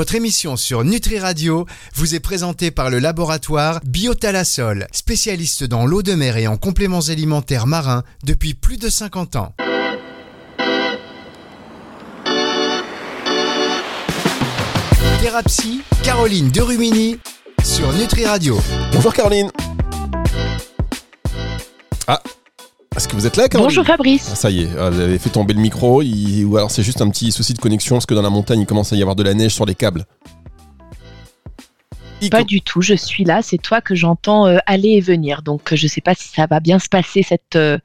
Votre émission sur Nutri Radio vous est présentée par le laboratoire Biotalasol, spécialiste dans l'eau de mer et en compléments alimentaires marins depuis plus de 50 ans. Thérapie, Caroline Derumini sur Nutri Radio. Bonjour Caroline. Ah, est-ce que vous êtes là, Caroline Bonjour Fabrice. Ah, ça y est, ah, vous avez fait tomber le micro, il- ou alors c'est juste un petit souci de connexion, parce que dans la montagne, il commence à y avoir de la neige sur les câbles. Il Pas du tout, je suis là, c'est toi que j'entends euh, aller et venir. Donc je sais pas si ça va bien se passer cette, euh,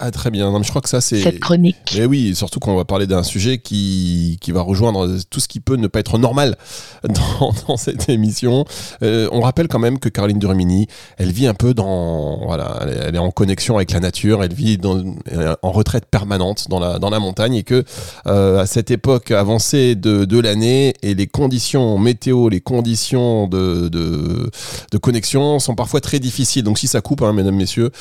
Ah, très bien, non, mais je crois que ça c'est... cette chronique. Eh oui, surtout qu'on va parler d'un sujet qui, qui va rejoindre tout ce qui peut ne pas être normal dans, dans cette émission. Euh, on rappelle quand même que Caroline Durmini, elle vit un peu dans, voilà, elle est, en connexion avec la nature, elle vit dans, est en retraite permanente dans la, dans la montagne et que euh, à cette époque avancée de, de l'année et les conditions météo, les conditions de, de, de connexion sont parfois très difficiles. Donc si ça coupe, hein, mesdames, messieurs,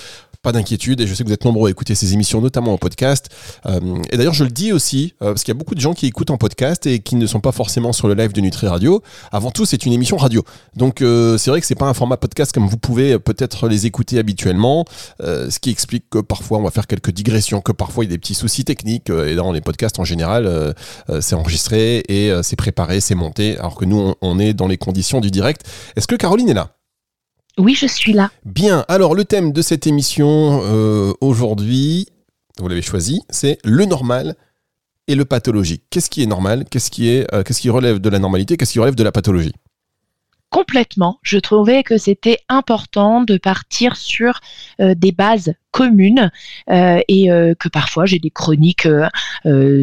pas d'inquiétude et je sais que vous êtes nombreux à écouter ces émissions, notamment en podcast. Euh, et d'ailleurs, je le dis aussi, euh, parce qu'il y a beaucoup de gens qui écoutent en podcast et qui ne sont pas forcément sur le live de Nutri Radio. Avant tout, c'est une émission radio. Donc, euh, c'est vrai que c'est pas un format podcast comme vous pouvez euh, peut-être les écouter habituellement, euh, ce qui explique que parfois on va faire quelques digressions, que parfois il y a des petits soucis techniques. euh, et dans les podcasts en général, c'est enregistré et c'est préparé, c'est monté, alors que nous, on, on est dans les conditions du direct. Est-ce que Caroline est là? Oui, je suis là. Bien, alors le thème de cette émission euh, aujourd'hui, vous l'avez choisi, c'est le normal et le pathologique. Qu'est-ce qui est normal? Qu'est-ce qui, euh, qu'est-ce qui relève de la normalité? Qu'est-ce qui relève de la pathologie? Complètement. Je trouvais que c'était important de partir sur euh, des bases communes euh, et euh, que parfois j'ai des chroniques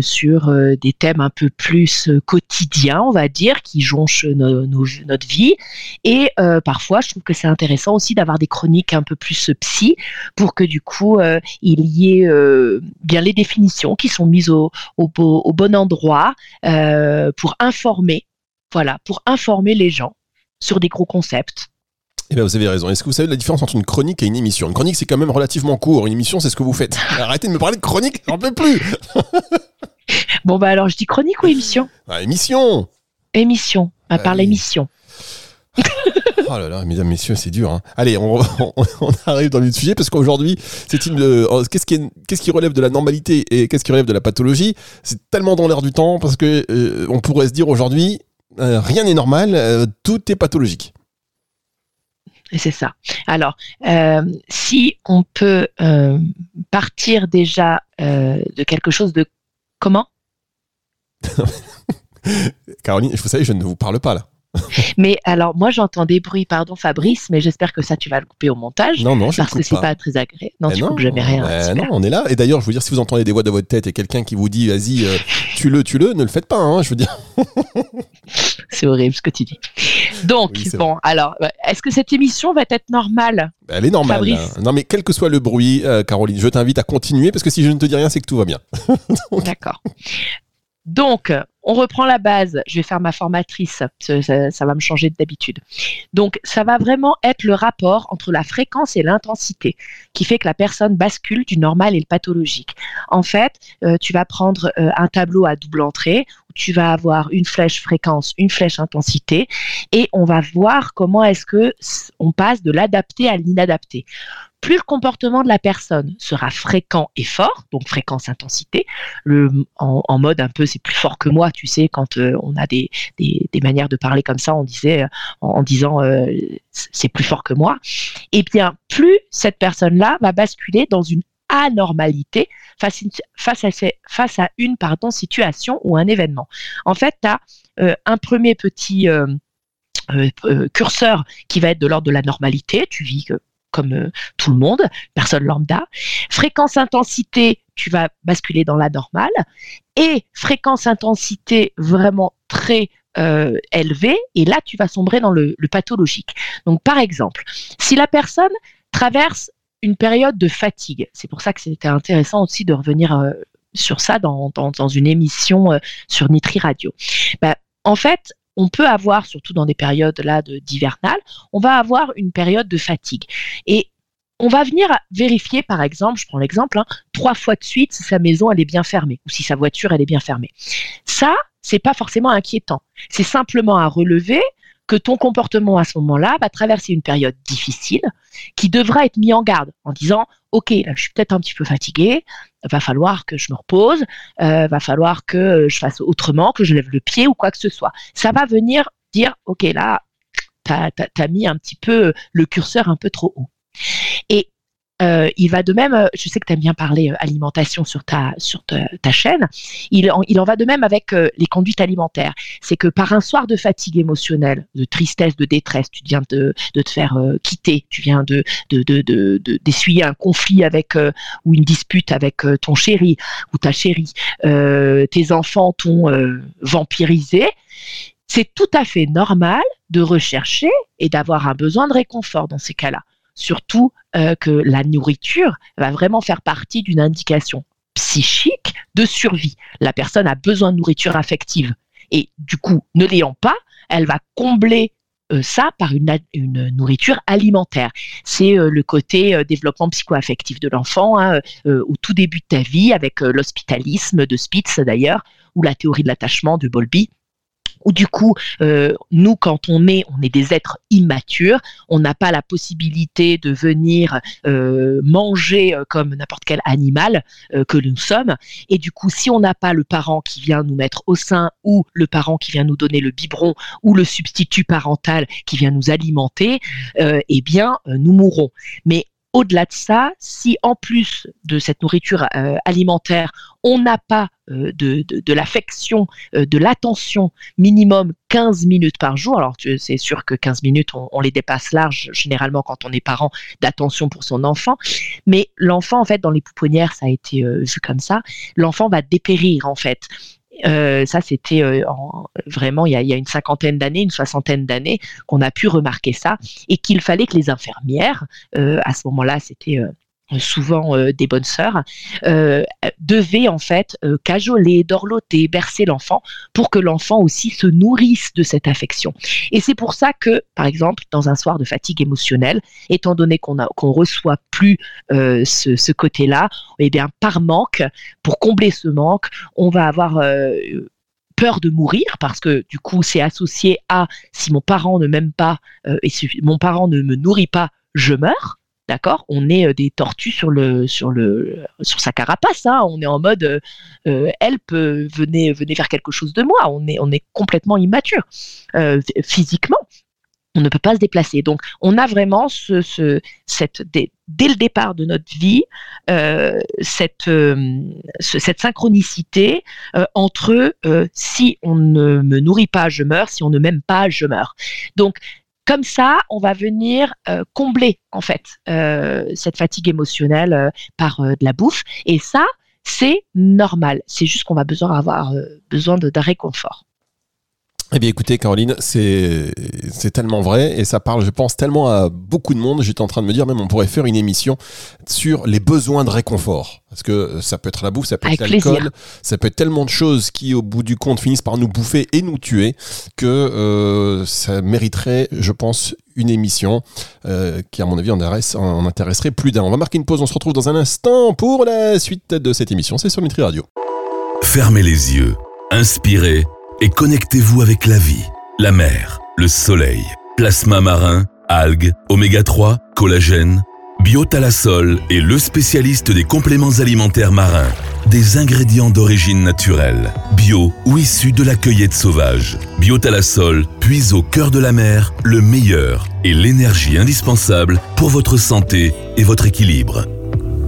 sur des thèmes un peu plus quotidiens, on va dire, qui jonchent notre vie. Et parfois, je trouve que c'est intéressant aussi d'avoir des chroniques un peu plus psy pour que du coup, il y ait bien les définitions qui sont mises au, au bon endroit pour informer. Voilà, pour informer les gens sur des gros concepts. Eh bien, vous avez raison. Est-ce que vous savez la différence entre une chronique et une émission? Une chronique, c'est quand même relativement court. Une émission, c'est ce que vous faites. Arrêtez de me parler de chronique, j'en peux plus Bon, bah alors je dis chronique ou émission? Ah, Émission Émission, à part oui. l'émission. Oh là là, mesdames, messieurs, c'est dur. hein. Allez, on, on- on arrive dans le sujet parce qu'aujourd'hui, c'est une. euh, qu'est-ce qui, est- qu'est-ce qui relève de la normalité et qu'est-ce qui relève de la pathologie? C'est tellement dans l'air du temps parce que euh, on pourrait se dire aujourd'hui, euh, rien n'est normal, euh, tout est pathologique. C'est ça. Alors, euh, si on peut partir déjà de quelque chose de comment? Caroline, vous savez, je ne vous parle pas là. Mais alors, moi j'entends des bruits, pardon Fabrice, mais j'espère que ça tu vas le couper au montage. Non, non, je parce que c'est pas. pas très agréable. Non, Eh tu coupes jamais rien. eh non, on est là. Et d'ailleurs, je veux dire, si vous entendez des voix de votre tête et quelqu'un qui vous dit, vas-y, euh, tue-le, tue-le, ne le faites pas. Hein, je veux dire. C'est horrible ce que tu dis. Donc, Oui, bon, alors, euh, est-ce que cette émission va être normale Elle est normale. Fabrice. Non, mais quel que soit le bruit, euh, Caroline, je t'invite à continuer parce que si je ne te dis rien, c'est que tout va bien. D'accord. Donc, on reprend la base. Je vais faire ma formatrice. Ça, va me changer d'habitude. Donc, ça va vraiment être le rapport entre la fréquence et l'intensité qui fait que la personne bascule du normal et le pathologique. En fait, euh, tu vas prendre euh, un tableau à double entrée où tu vas avoir une flèche fréquence, une flèche intensité et on va voir comment est-ce que on passe de l'adapté à l'inadapté. Plus le comportement de la personne sera fréquent et fort, donc fréquence-intensité, le, en, mode un peu c'est plus fort que moi, tu sais, quand euh, on a des, manières de parler comme ça, on disait euh, en, disant euh, c'est plus fort que moi, et bien plus cette personne-là va basculer dans une anormalité face, à, une situation ou un événement. En fait, tu as un premier petit curseur qui va être de l'ordre de la normalité, tu vis comme euh, tout le monde, personne lambda. Fréquence intensité, tu vas basculer dans la normale. Et fréquence intensité vraiment très euh, élevée, et là tu vas sombrer dans le, pathologique. Donc par exemple, si la personne traverse une période de fatigue, c'est pour ça que c'était intéressant aussi de revenir euh, sur ça dans, dans, dans une émission euh, sur Nitri Radio. Ben, en fait, on peut avoir, surtout dans des périodes là d'hivernales, on va avoir une période de fatigue. Et on va venir vérifier, par exemple, je prends l'exemple, hein, trois fois de suite si sa maison elle est bien fermée ou si sa voiture elle est bien fermée. Ça, c'est pas forcément inquiétant. C'est simplement à relever que ton comportement à ce moment-là va traverser une période difficile qui devra être mis en garde en disant ok je suis peut-être un petit peu fatigué va falloir que je me repose euh, va falloir que je fasse autrement que je lève le pied ou quoi que ce soit. Ça va venir dire ok là tu as, mis un petit peu le curseur un peu trop haut. Et euh, il va de même, euh, je sais que tu aimes bien parler euh, alimentation sur ta, sur ta, chaîne, il en, il en, va de même avec les conduites alimentaires. C'est que par un soir de fatigue émotionnelle, de tristesse, de détresse, tu viens de, de te faire quitter, tu viens de, d'essuyer de, un conflit avec ou une dispute avec ton chéri ou ta chérie, tes enfants t'ont vampirisé, c'est tout à fait normal de rechercher et d'avoir un besoin de réconfort dans ces cas-là surtout euh, que la nourriture va vraiment faire partie d'une indication psychique de survie. La personne a besoin de nourriture affective. Et du coup, ne l'ayant pas, elle va combler euh, ça par une, nourriture alimentaire. C'est euh, le côté développement psychoaffectif de l'enfant hein, au tout début de ta vie avec l'hospitalisme de Spitz d'ailleurs, ou la théorie de l'attachement de Bowlby où du coup, euh, nous, quand on est, on est des êtres immatures, on n'a pas la possibilité de venir euh, manger euh, comme n'importe quel animal que nous sommes. Et du coup, si on n'a pas le parent qui vient nous mettre au sein, ou le parent qui vient nous donner le biberon, ou le substitut parental qui vient nous alimenter, eh bien, nous mourrons. Mais au-delà de ça, si en plus de cette nourriture euh, alimentaire, on n'a pas euh, de, de, l'affection, euh, de l'attention minimum 15 minutes par jour, alors c'est sûr que 15 minutes, on, les dépasse large généralement quand on est parent d'attention pour son enfant, mais l'enfant, en fait, dans les pouponnières, ça a été vu comme ça, l'enfant va dépérir, en fait. Euh, ça, c'était euh, vraiment il y, a, une cinquantaine d'années, une soixantaine d'années qu'on a pu remarquer ça et qu'il fallait que les infirmières, euh, à ce moment-là, c'était souvent euh, des bonnes sœurs, euh, devaient en fait euh, cajoler, dorloter, bercer l'enfant pour que l'enfant aussi se nourrisse de cette affection. Et c'est pour ça que, par exemple, dans un soir de fatigue émotionnelle, étant donné qu'on qu'on reçoit plus ce, côté-là, eh bien par manque, pour combler ce manque, on va avoir peur de mourir parce que du coup c'est associé à si mon parent ne m'aime pas et si mon parent ne me nourrit pas, je meurs. D'accord? On est euh, des tortues sur le sur le sur sa carapace. Hein. On est en mode euh, euh, help, venez venez faire quelque chose de moi. On est on est complètement immature physiquement. On ne peut pas se déplacer. Donc, on a vraiment ce, cette, dès, le départ de notre vie, cette, cette synchronicité entre si on ne me nourrit pas, je meurs, si on ne m'aime pas, je meurs. Donc, comme ça, on va venir euh, combler en fait euh, cette fatigue émotionnelle euh, par de la bouffe. Et ça, c'est normal. C'est juste qu'on va avoir besoin d'un réconfort. Eh bien écoutez Caroline, c'est tellement vrai et ça parle je pense tellement à beaucoup de monde. J'étais en train de me dire même on pourrait faire une émission sur les besoins de réconfort. Parce que ça peut être la bouffe, ça peut être l'alcool, ça peut être tellement de choses qui au bout du compte finissent par nous bouffer et nous tuer que euh, ça mériterait je pense une émission euh, qui à mon avis en, en intéresserait plus d'un. On va marquer une pause, on se retrouve dans un instant pour la suite de cette émission. C'est sur Nutri Radio. Fermez les yeux, inspirez et connectez-vous avec la vie, la mer, le soleil, plasma marin, algues, oméga 3, collagène. Biotalasol est le spécialiste des compléments alimentaires marins, des ingrédients d'origine naturelle, bio ou issus de la cueillette sauvage. Biotalasol puise au cœur de la mer le meilleur et l'énergie indispensable pour votre santé et votre équilibre.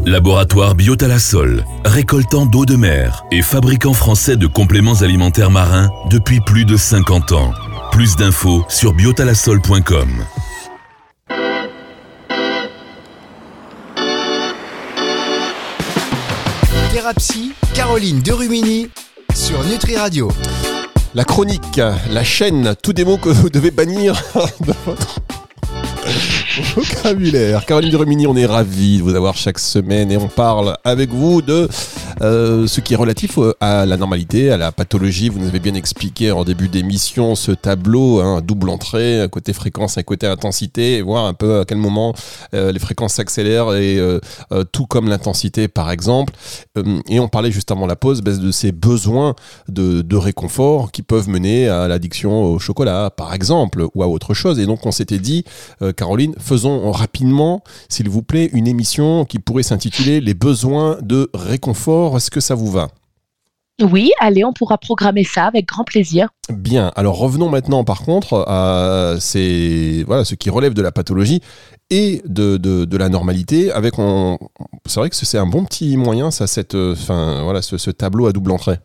Laboratoire Biotalasol, récoltant d'eau de mer et fabricant français de compléments alimentaires marins depuis plus de 50 ans. Plus d'infos sur biotalasol.com. Thérapie, Caroline Derumini sur Nutri Radio. La chronique, la chaîne, tous des mots que vous devez bannir de votre vocabulaire. Caroline Rumini, on est ravis de vous avoir chaque semaine et on parle avec vous de euh, ce qui est relatif euh, à la normalité, à la pathologie. Vous nous avez bien expliqué en début d'émission ce tableau, hein, double entrée, un côté fréquence, un côté intensité, et voir un peu à quel moment les fréquences s'accélèrent et tout comme l'intensité par exemple. et on parlait juste avant la pause de ces besoins de réconfort qui peuvent mener à l'addiction au chocolat par exemple ou à autre chose. Et donc on s'était dit, Caroline, faisons rapidement, s'il vous plaît, une émission qui pourrait s'intituler Les besoins de réconfort. Est-ce que ça vous va? Oui, allez, on pourra programmer ça avec grand plaisir. Bien, alors revenons maintenant par contre à ces, voilà, ce qui relève de la pathologie et de, de, la normalité. Avec c'est vrai que c'est un bon petit moyen, ça, cette, enfin, voilà, ce, tableau à double entrée.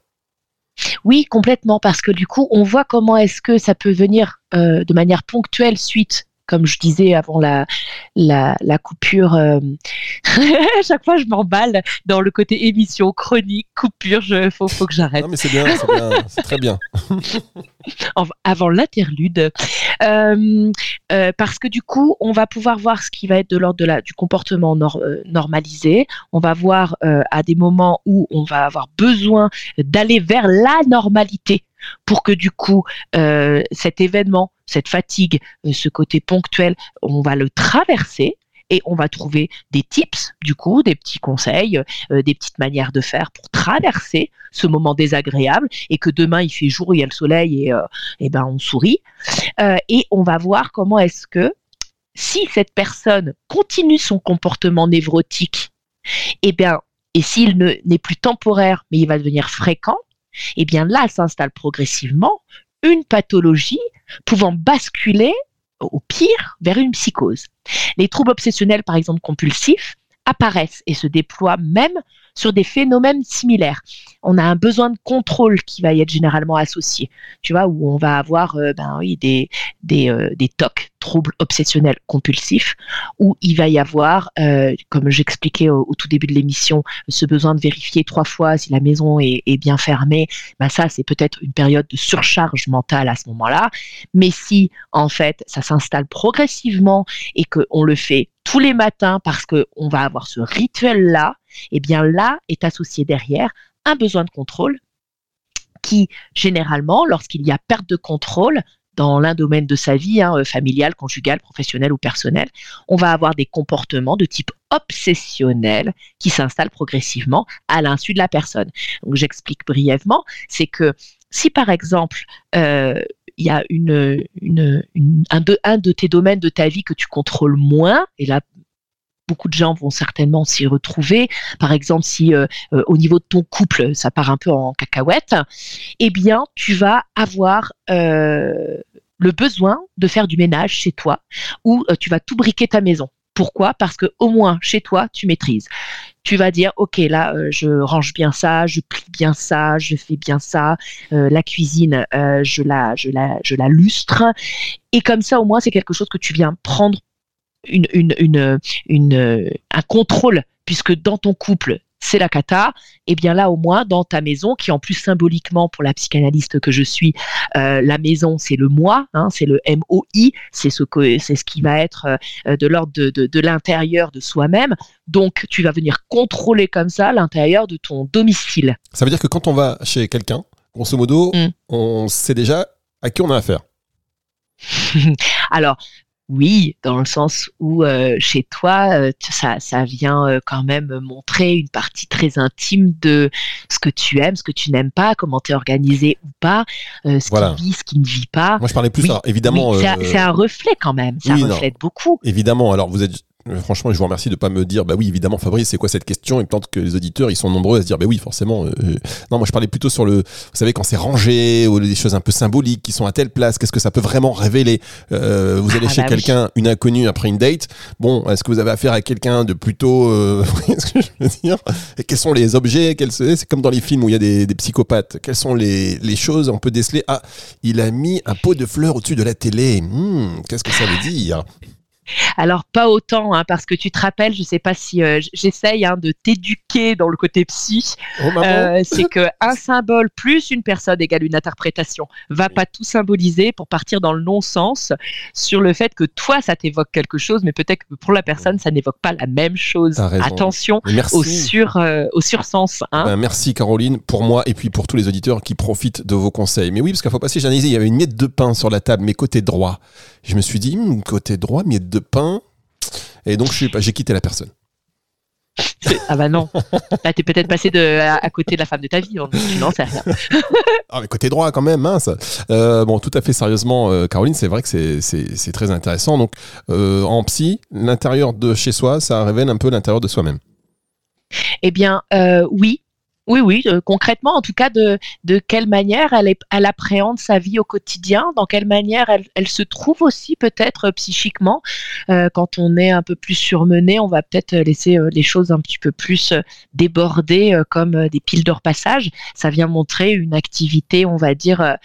Oui, complètement, parce que du coup, on voit comment est-ce que ça peut venir euh, de manière ponctuelle suite comme je disais avant la, la, coupure, euh, à chaque fois je m'emballe dans le côté émission, chronique, coupure, il faut, faut que j'arrête. Non mais c'est bien, c'est très bien. avant l'interlude, euh, euh, parce que du coup, on va pouvoir voir ce qui va être de l'ordre de du comportement normalisé. On va voir à des moments où on va avoir besoin d'aller vers la normalité pour que du coup euh, cet événement, cette fatigue, euh, ce côté ponctuel, on va le traverser et on va trouver des tips, du coup, des petits conseils, euh, des petites manières de faire pour traverser ce moment désagréable et que demain il fait jour, il y a le soleil et, et ben on sourit. et on va voir comment est-ce que si cette personne continue son comportement névrotique, et eh bien, et s'il n'est plus temporaire, mais il va devenir fréquent, eh bien là s'installe progressivement une pathologie pouvant basculer au pire vers une psychose. Les troubles obsessionnels, par exemple compulsifs, apparaissent et se déploient même sur des phénomènes similaires. On a un besoin de contrôle qui va être généralement associé, tu vois, où on va avoir euh, ben, des, des, euh, des TOC, troubles obsessionnels compulsifs, où il va y avoir, euh, comme j'expliquais au, tout début de l'émission, ce besoin de vérifier trois fois si la maison est, est bien fermée. Ben ça, c'est peut-être une période de surcharge mentale à ce moment-là. Mais si, en fait, ça s'installe progressivement et qu'on le fait tous les matins parce qu'on va avoir ce rituel-là, eh bien là est associé derrière un besoin de contrôle qui, généralement, lorsqu'il y a perte de contrôle, dans l'un domaine de sa vie, hein, euh, familiale, conjugale, professionnelle ou personnelle, on va avoir des comportements de type obsessionnel qui s'installent progressivement à l'insu de la personne. Donc j'explique brièvement, c'est que si par exemple euh, il y a un, de, un de tes domaines de ta vie que tu contrôles moins, et là beaucoup de gens vont certainement s'y retrouver. Par exemple, si euh, euh, au niveau de ton couple, ça part un peu en cacahuète, eh bien, tu vas avoir euh, le besoin de faire du ménage chez toi ou tu vas tout briquer ta maison. Pourquoi? Parce que au moins chez toi, tu maîtrises. Tu vas dire, ok, là, je range bien ça, je plie bien ça, je fais bien ça. la cuisine, je la, je la, je la lustre. Et comme ça, au moins, c'est quelque chose que tu viens prendre une, une, une, un contrôle, puisque dans ton couple, c'est la cata, et eh bien là au moins dans ta maison, qui en plus symboliquement pour la psychanalyste que je suis, euh, la maison c'est le moi, hein, c'est le MOI, c'est ce que c'est ce qui va être euh, de l'ordre de, de, l'intérieur de soi-même. Donc tu vas venir contrôler comme ça l'intérieur de ton domicile. Ça veut dire que quand on va chez quelqu'un, grosso modo, mm. on sait déjà à qui on a affaire. Alors, oui, dans le sens où euh, chez toi, euh, ça, ça vient euh, quand même montrer une partie très intime de ce que tu aimes, ce que tu n'aimes pas, comment tu es organisé ou pas, ce qui vit, ce qui ne vit pas. Moi, je parlais plus, ça, évidemment. c'est un reflet quand même, ça reflète beaucoup. Évidemment, alors vous êtes euh, franchement, je vous remercie de pas me dire, bah oui, évidemment, Fabrice, c'est quoi cette question? Et peut-être que les auditeurs, ils sont nombreux à se dire, bah oui, forcément. Euh, euh. non, moi, je parlais plutôt sur le, vous savez, quand c'est rangé ou des choses un peu symboliques qui sont à telle place, qu'est-ce que ça peut vraiment révéler? Vous allez ah, chez bah quelqu'un, une inconnue après une date. Bon, est-ce que vous avez affaire à quelqu'un de plutôt, vous voyez ce que je veux dire? Et quels sont les objets? C'est comme dans les films où il y a des, psychopathes. Quelles sont les, les, choses On peut déceler. Ah, il a mis un pot de fleurs au-dessus de la télé. Hmm, qu'est-ce que ça veut dire? Alors pas autant, hein, parce que tu te rappelles, je sais pas si euh, j'essaye hein, de t'éduquer dans le côté psy. Oh. Euh, c'est que un symbole plus une personne égale une interprétation. Va pas tout symboliser pour partir dans le non-sens sur le fait que toi ça t'évoque quelque chose, mais peut-être que pour la personne ça n'évoque pas la même chose. Attention merci. au sur euh, au sursens. Hein. Ben, merci Caroline pour moi et puis pour tous les auditeurs qui profitent de vos conseils. Mais oui, parce qu'il faut passer, j'ai il y avait une miette de pain sur la table, mais côté droit. Je me suis dit, hmm, côté droit, miette de pain. Et donc, j'ai quitté la personne. Ah bah non. Là t'es peut-être passé de, à, à côté de la femme de ta vie. on- Tu n'en sais rien. Ah, mais côté droit, quand même, mince. Euh, bon, tout à fait sérieusement, euh, Caroline, c'est vrai que c'est- c'est c'est très intéressant. Donc, euh, en psy, l'intérieur de chez soi, ça révèle un peu l'intérieur de soi-même. Eh bien, oui. Oui, oui, euh, concrètement, en tout cas, de, quelle manière elle, elle appréhende sa vie au quotidien, dans quelle manière elle, se trouve aussi peut-être euh, psychiquement. Euh, quand on est un peu plus surmené, on va peut-être laisser les choses un petit peu plus déborder comme des piles de repassage. Ça vient montrer une activité, on va dire,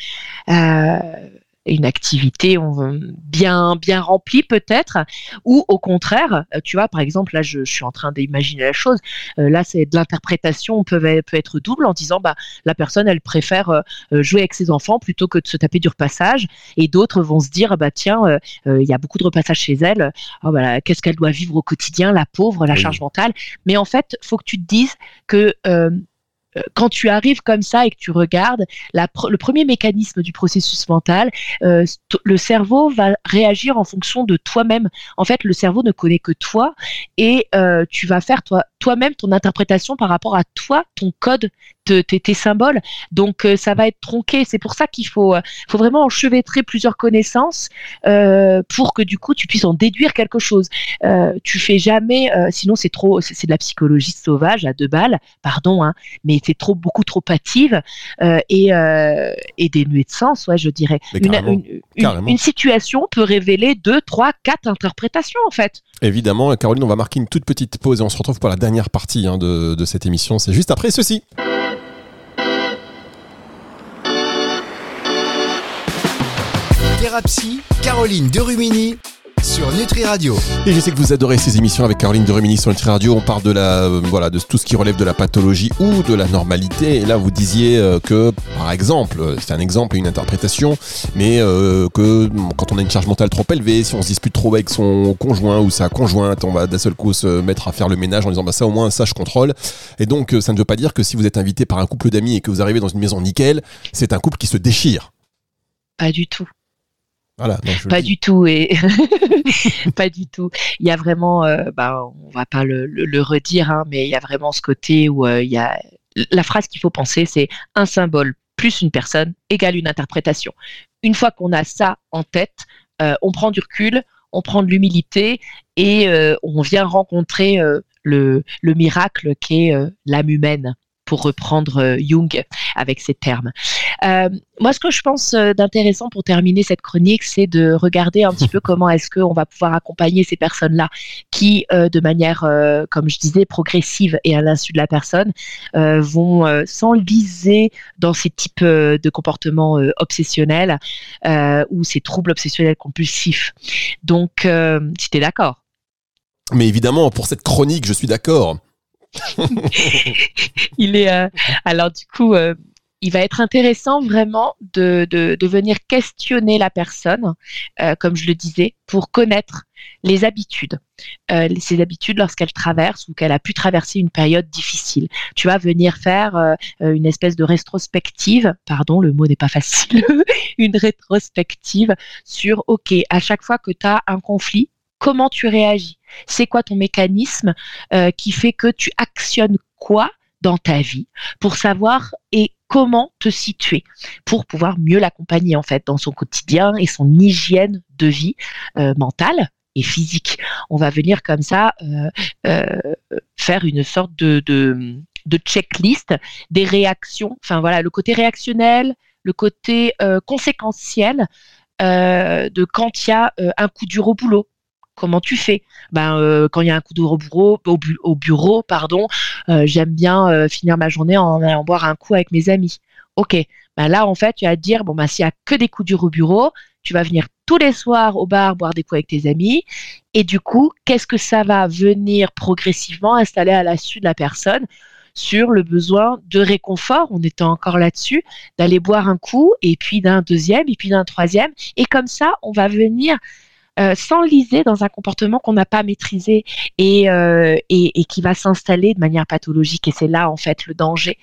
une activité on, bien bien remplie peut-être, ou au contraire, euh, tu vois, par exemple, là, je, je suis en train d'imaginer la chose. Euh, là, c'est de l'interprétation peut, peut être double en disant, bah, la personne, elle préfère euh, jouer avec ses enfants plutôt que de se taper du repassage. Et d'autres vont se dire, bah, tiens, euh, il y a beaucoup de repassage chez elle. Oh, bah, Qu'est-ce qu'elle doit vivre au quotidien, la pauvre, la Oui. charge mentale. Mais en fait, faut que tu te dises que quand tu arrives comme ça et que tu regardes, le premier mécanisme du processus mental, euh, le cerveau va réagir en fonction de toi-même. En fait, le cerveau ne connaît que toi et euh, tu vas faire toi, toi-même ton interprétation par rapport à toi, ton code, te- tes, tes symboles. Donc, euh, ça va être tronqué. C'est pour ça qu'il faut, euh, faut vraiment enchevêtrer plusieurs connaissances euh, pour que du coup, tu puisses en déduire quelque chose. Tu fais jamais, sinon c'est trop, c'est de la psychologie sauvage à deux balles, pardon, hein, mais c'est trop, beaucoup trop hâtive et, et dénuée de sens, ouais, je dirais. Une situation peut révéler deux, trois, quatre interprétations en fait. Évidemment, Caroline, on va marquer une toute petite pause et on se retrouve pour la dernière partie hein, de, de cette émission. C'est juste après ceci. Thérapie, Caroline Derumini sur Nutri Radio. Et je sais que vous adorez ces émissions avec Caroline de Remini sur Nutri Radio. On parle de la, euh, voilà, de tout ce qui relève de la pathologie ou de la normalité. Et là, vous disiez euh, que, par exemple, c'est un exemple et une interprétation, mais euh, que mm, quand on a une charge mentale trop élevée, si on se dispute trop avec son conjoint ou sa conjointe, on va d'un seul coup se mettre à faire le ménage en disant bah ça au moins ça je contrôle. Et donc ça ne veut pas dire que si vous êtes invité par un couple d'amis et que vous arrivez dans une maison nickel, c'est un couple qui se déchire. Pas du tout. Voilà. je Pas du tout et pas du tout. Il y a vraiment, euh, bah, on va pas le, le- le redire, hein, mais il y a vraiment ce côté où euh, il y a la phrase qu'il faut penser, c'est un symbole plus une personne égale une interprétation. Une fois qu'on a ça en tête, euh, on prend du recul, on prend de l'humilité et euh, on vient rencontrer le, le miracle qui est euh, l'âme humaine, pour reprendre euh, Jung avec ces termes. Euh, moi, ce que je pense euh, d'intéressant pour terminer cette chronique, c'est de regarder un petit peu comment est-ce qu'on va pouvoir accompagner ces personnes-là qui, euh, de manière, euh, comme je disais, progressive et à l'insu de la personne, vont s'enliser dans ces types de comportements obsessionnels ou ces troubles obsessionnels compulsifs. Donc, si tu es d'accord. Mais évidemment, pour cette chronique, je suis d'accord. euh, alors du coup euh, il va être intéressant vraiment de, venir questionner la personne, euh, comme je le disais, pour connaître les habitudes, euh, ses habitudes lorsqu'elle traverse ou qu'elle a pu traverser une période difficile. Tu vas venir faire une espèce de rétrospective, pardon, le mot n'est pas facile, une rétrospective sur, OK, à chaque fois que tu as un conflit, comment tu réagis? C'est quoi ton mécanisme euh, qui fait que tu actionnes quoi dans ta vie pour savoir et comment te situer pour pouvoir mieux l'accompagner en fait dans son quotidien et son hygiène de vie euh, mentale et physique. On va venir comme ça euh, faire une sorte de, checklist des réactions, enfin voilà, le côté réactionnel, le côté conséquentiel de quand il y a un coup dur au boulot. Comment tu fais Ben euh, quand il y a un coup dur au bureau, au, bu au bureau, pardon, euh, j'aime bien euh, finir ma journée en allant boire un coup avec mes amis. Ok, Ben là, en fait, tu vas te dire, bon, ben, s'il n'y a que des coups durs au bureau, tu vas venir tous les soirs au bar boire des coups avec tes amis. Et du coup, qu'est-ce que ça va venir progressivement installer à la suite de la personne sur le besoin de réconfort, on était encore là-dessus, d'aller boire un coup, et puis d'un deuxième, et puis d'un troisième. Et comme ça, on va venir euh, s'enliser dans un comportement qu'on n'a pas maîtrisé et, euh, et, qui va s'installer de manière pathologique. Et c'est là, en fait, le danger.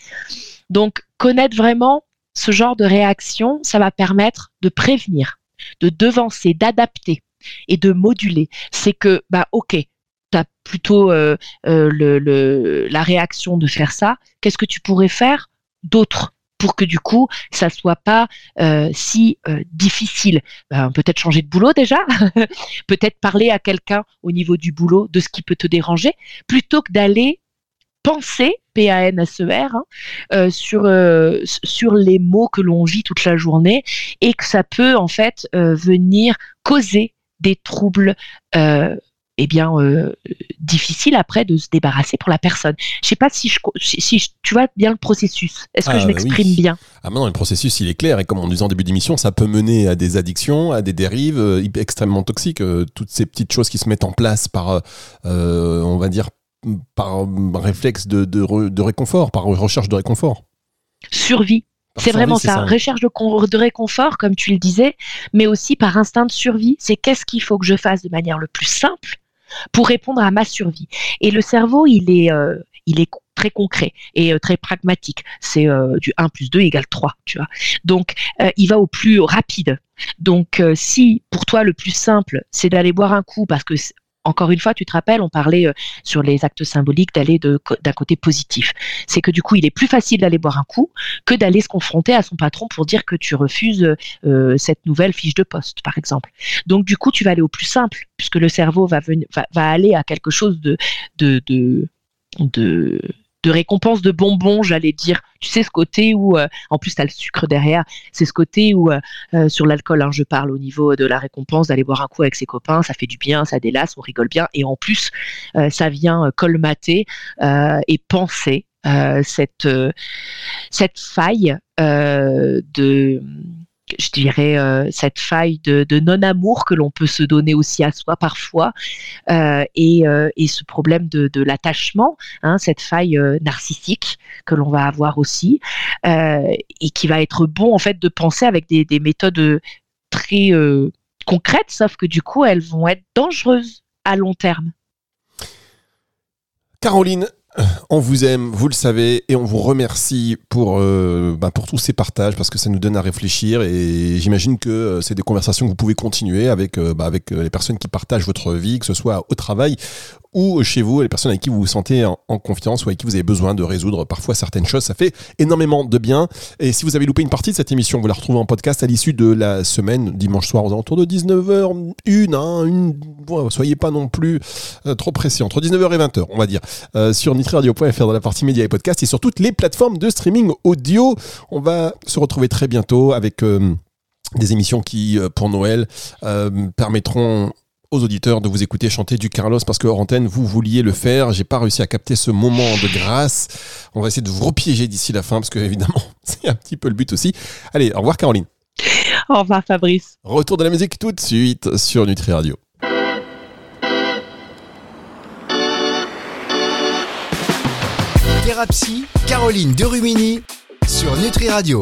Donc, connaître vraiment ce genre de réaction, ça va permettre de prévenir, de devancer, d'adapter et de moduler. C'est que, bah, ok, tu plutôt euh, euh, le, le, la réaction de faire ça. Qu'est-ce que tu pourrais faire d'autre? Pour que du coup ça soit pas euh, si euh, difficile. Ben, peut-être changer de boulot déjà, peut-être parler à quelqu'un au niveau du boulot de ce qui peut te déranger, plutôt que d'aller penser P-A-N-S-E-R hein, euh, sur euh, sur les mots que l'on vit toute la journée et que ça peut en fait euh, venir causer des troubles eh bien euh, difficile après de se débarrasser pour la personne. Je sais pas si je si, tu vois bien le processus. Est-ce que Ah, je bah m'exprime oui. bien? Ah maintenant, le processus, il est clair. Et comme on disait en début d'émission, ça peut mener à des addictions, à des dérives euh, extrêmement toxiques. euh, toutes ces petites choses qui se mettent en place par, on va dire, par réflexe de, de, réconfort, par recherche de réconfort. Survie. C'est vraiment ça, recherche de, de réconfort, comme tu le disais, mais aussi par instinct de survie. C'est qu'est-ce qu'il faut que je fasse de manière le plus simple pour répondre à ma survie. Et le cerveau, il est, euh, il est très concret et euh, très pragmatique. C'est euh, du 1 plus 2 égale 3, tu vois. Donc, il va au plus rapide. Donc, si pour toi, le plus simple, c'est d'aller boire un coup, parce que encore une fois, tu te rappelles, on parlait euh, sur les actes symboliques d'aller d'un côté positif. C'est que du coup, il est plus facile d'aller boire un coup que d'aller se confronter à son patron pour dire que tu refuses euh, cette nouvelle fiche de poste, par exemple. Donc du coup, tu vas aller au plus simple, puisque le cerveau va, aller à quelque chose de, de récompense de bonbons, j'allais dire. Tu sais, ce côté où, euh, en plus, tu as le sucre derrière, c'est ce côté où, euh, euh, sur l'alcool, hein, je parle au niveau de la récompense, d'aller boire un coup avec ses copains, ça fait du bien, ça délasse, on rigole bien, et en plus, ça vient colmater et penser cette, faille de je dirais euh, cette faille de, non-amour que l'on peut se donner aussi à soi parfois euh, et, euh, et ce problème de, l'attachement, hein, cette faille narcissique que l'on va avoir aussi et qui va être bon en fait de penser avec des, des méthodes très concrètes, sauf que du coup elles vont être dangereuses à long terme. Caroline, on vous aime, vous le savez, et on vous remercie pour, euh, bah, pour tous ces partages parce que ça nous donne à réfléchir et j'imagine que euh, c'est des conversations que vous pouvez continuer avec, euh, bah, les personnes qui partagent votre vie, que ce soit au travail ou chez vous, les personnes avec qui vous vous sentez en, confiance ou avec qui vous avez besoin de résoudre parfois certaines choses. Ça fait énormément de bien. Et si vous avez loupé une partie de cette émission, vous la retrouvez en podcast à l'issue de la semaine, dimanche soir aux alentours de 19h, une, hein, une, bon, soyez pas non plus euh, trop pressés, entre 19h et 20h, on va dire, euh, sur nitriradio.fr dans la partie médias et podcasts et sur toutes les plateformes de streaming audio. On va se retrouver très bientôt avec euh, des émissions qui, pour Noël, permettront aux auditeurs de vous écouter chanter du Carlos parce que hors antenne vous vouliez le faire. J'ai pas réussi à capter ce moment de grâce. On va essayer de vous repiéger d'ici la fin parce que évidemment c'est un petit peu le but aussi. Allez au revoir Caroline. Au revoir Fabrice. retour de la musique tout de suite sur Nutri Radio. Thérapie, Caroline Derumini sur Nutri Radio.